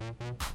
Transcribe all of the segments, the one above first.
Mm-hmm.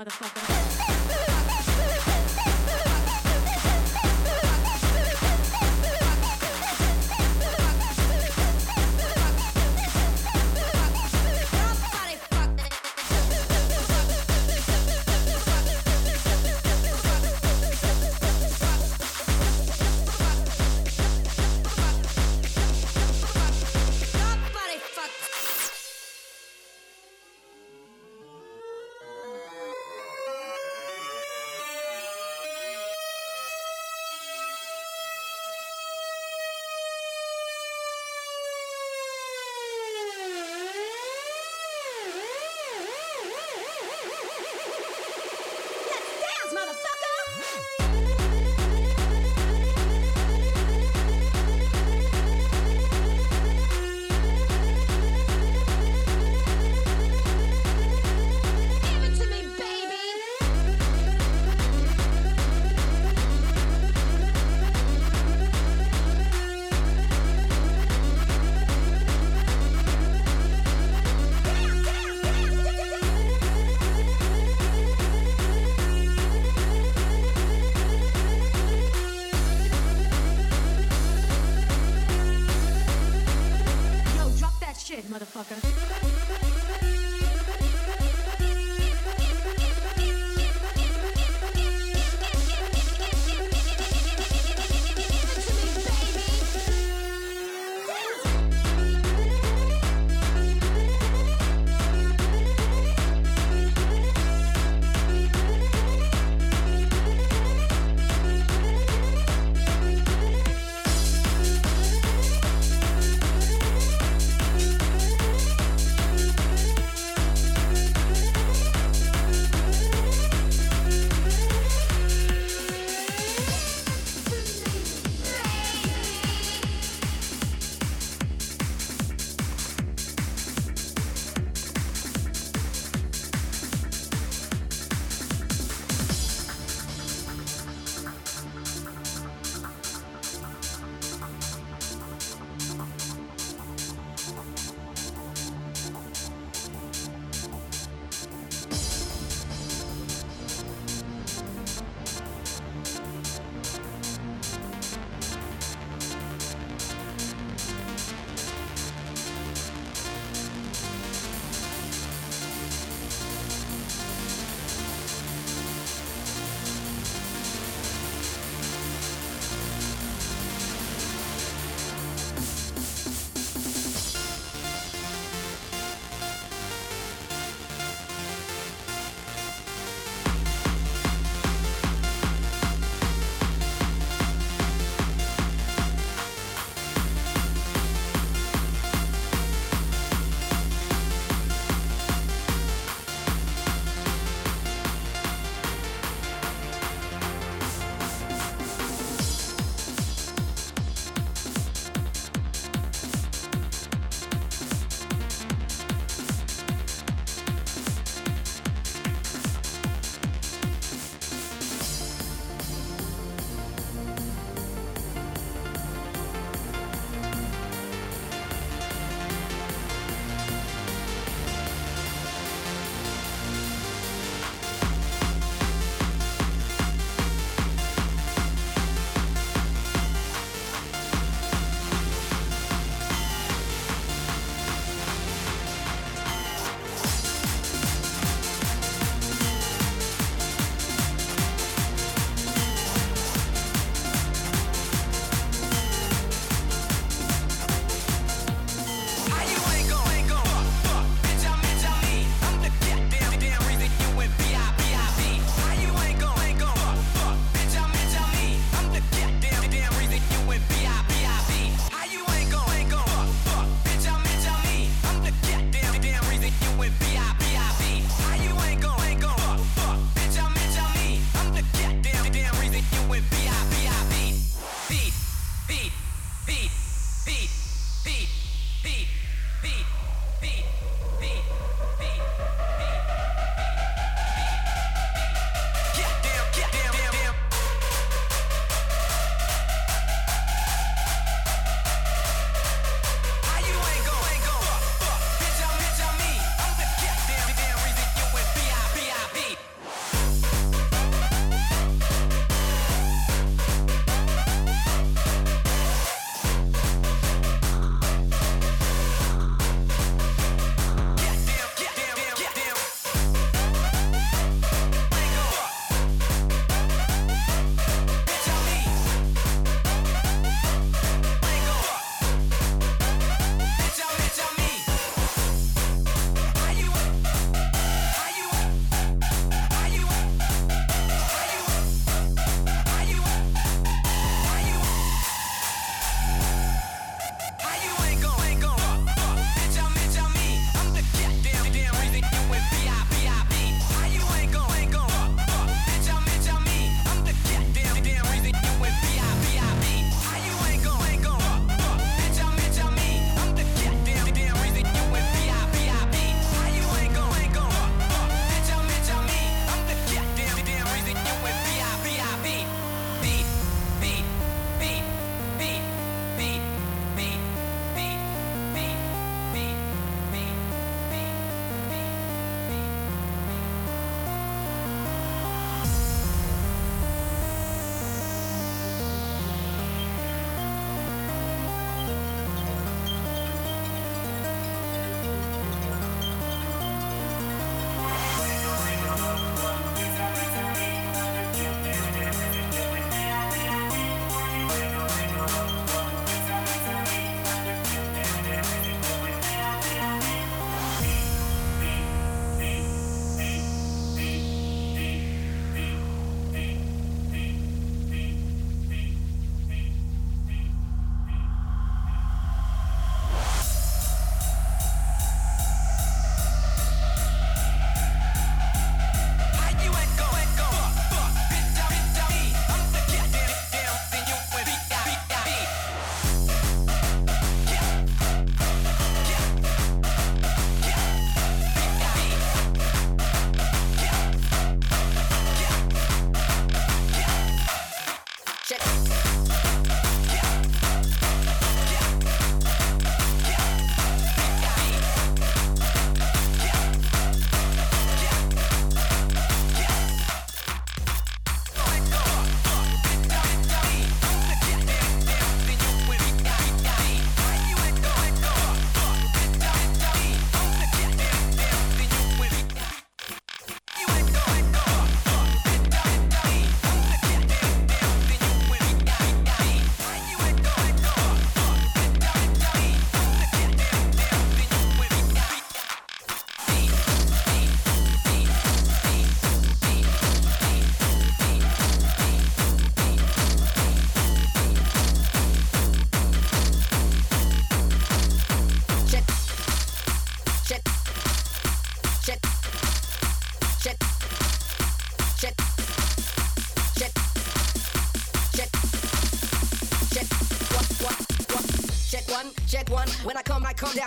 Motherfucker.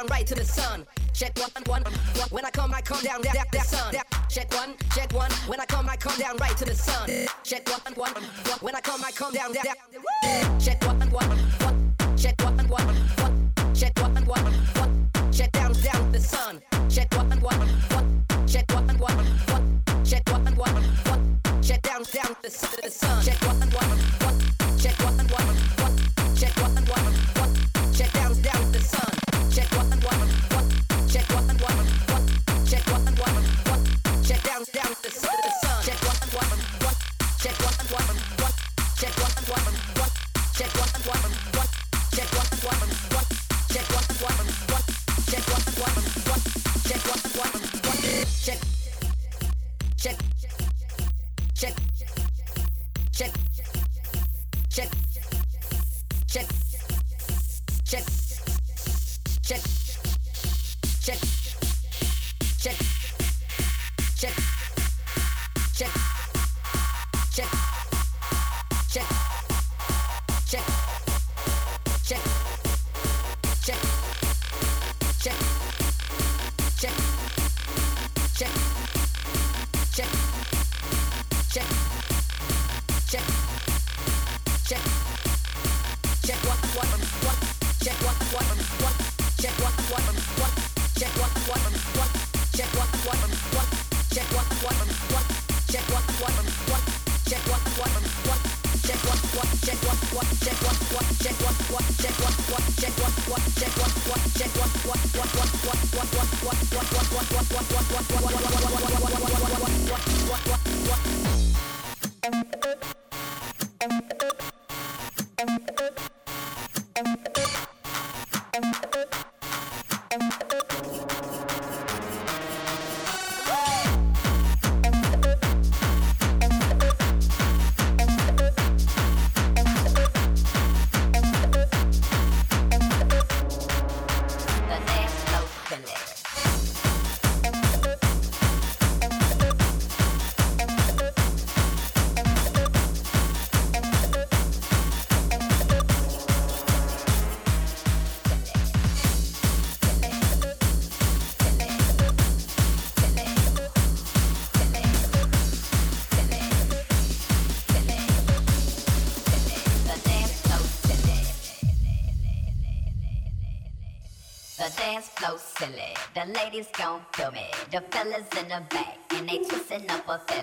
down right to the sun. Check one, one, one. When I come, I come down, down, down, down, sun. Check one, check one. When I come, I come down right to the sun. Check one, one, one. When I come, I come down, down, down. what what Me, the fellas in the back, and they twisting up a fella.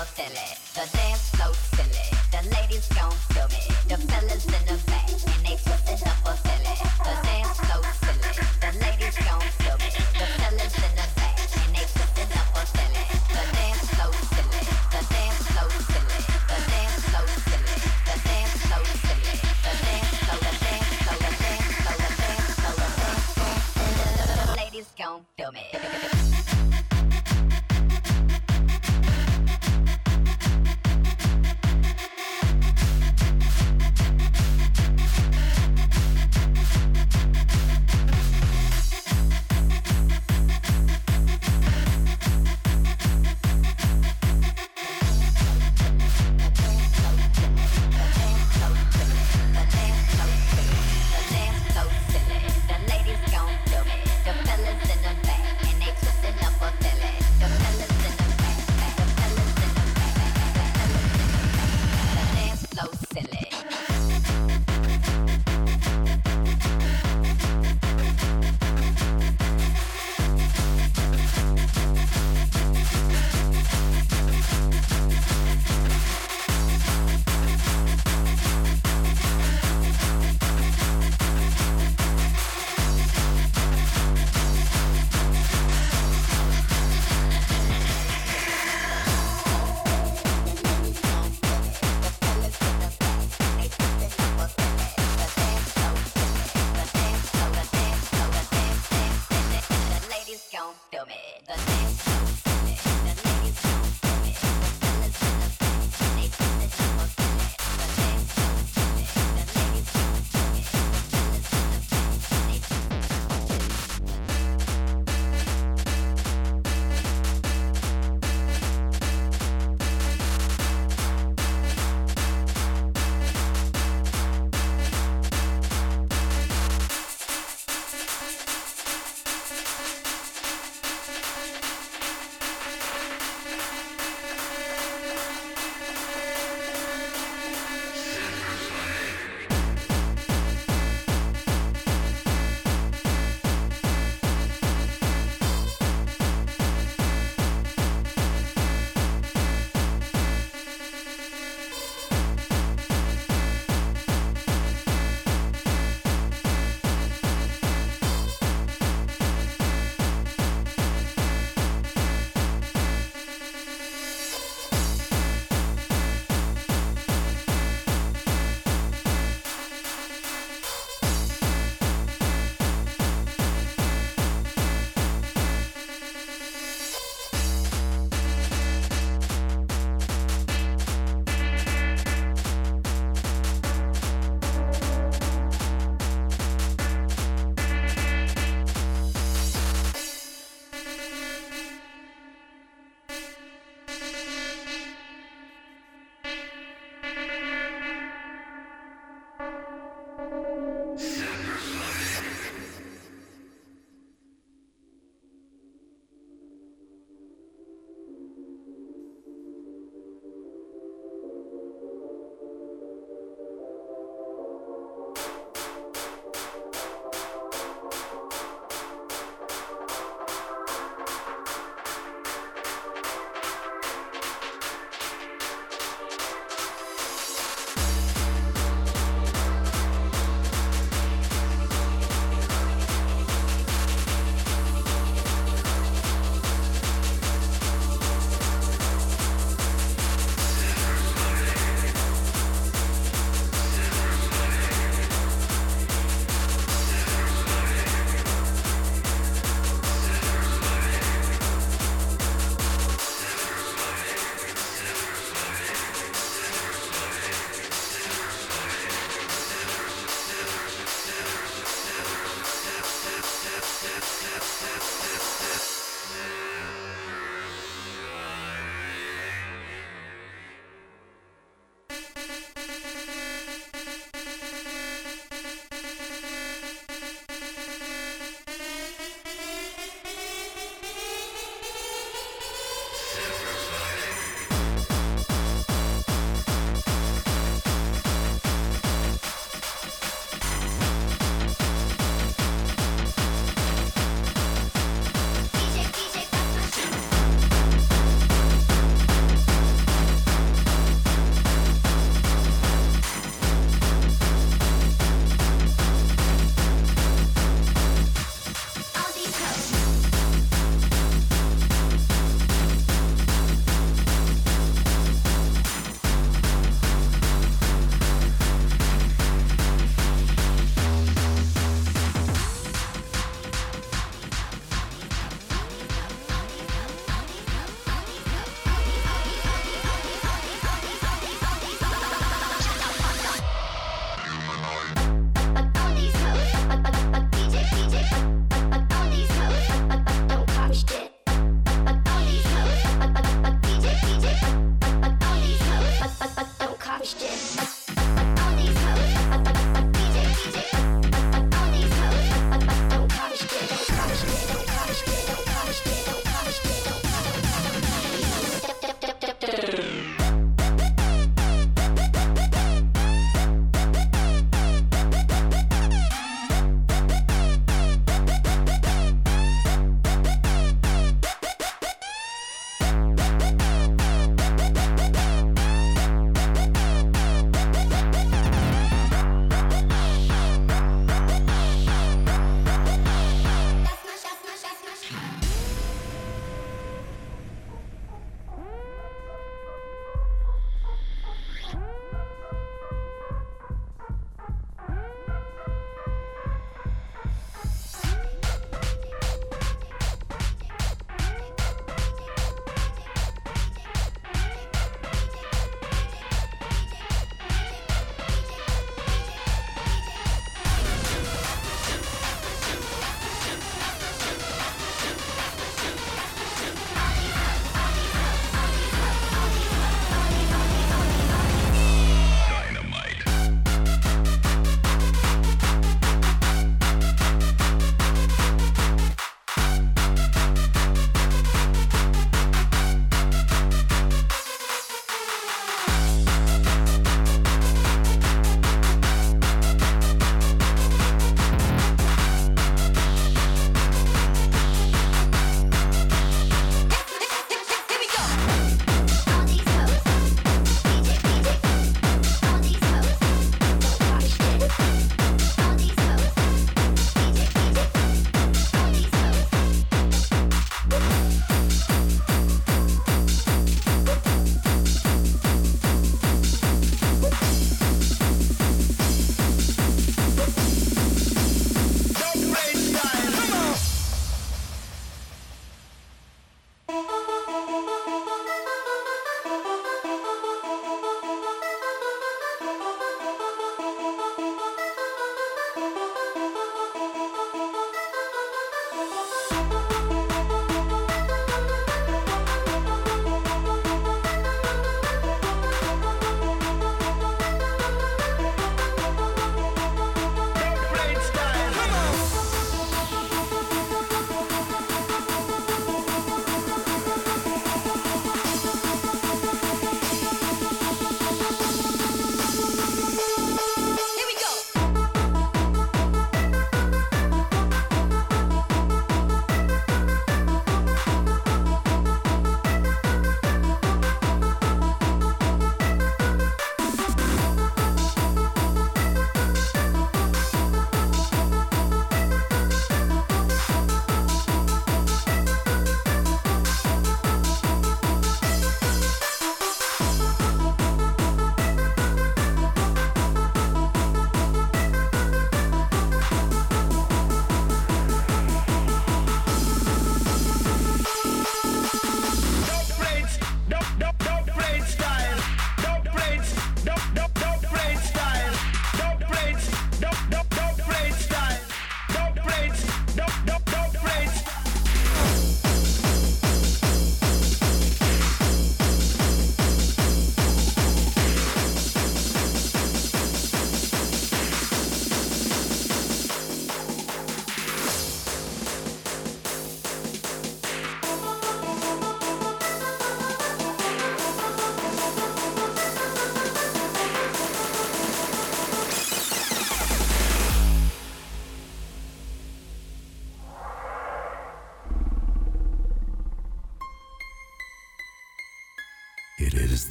Postele, The there's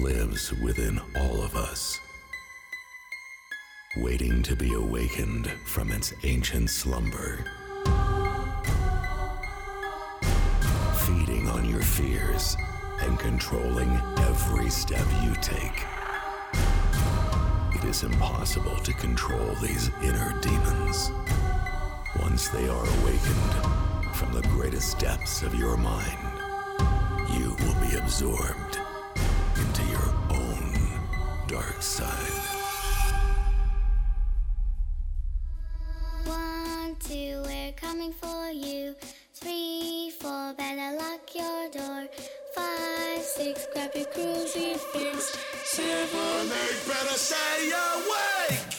lives within all of us, waiting to be awakened from its ancient slumber. Feeding on your fears and controlling every step you take. It is impossible to control these inner demons. Once they are awakened from the greatest depths of your mind, you will be absorbed grab your crucifix. Seven, eight, better stay awake.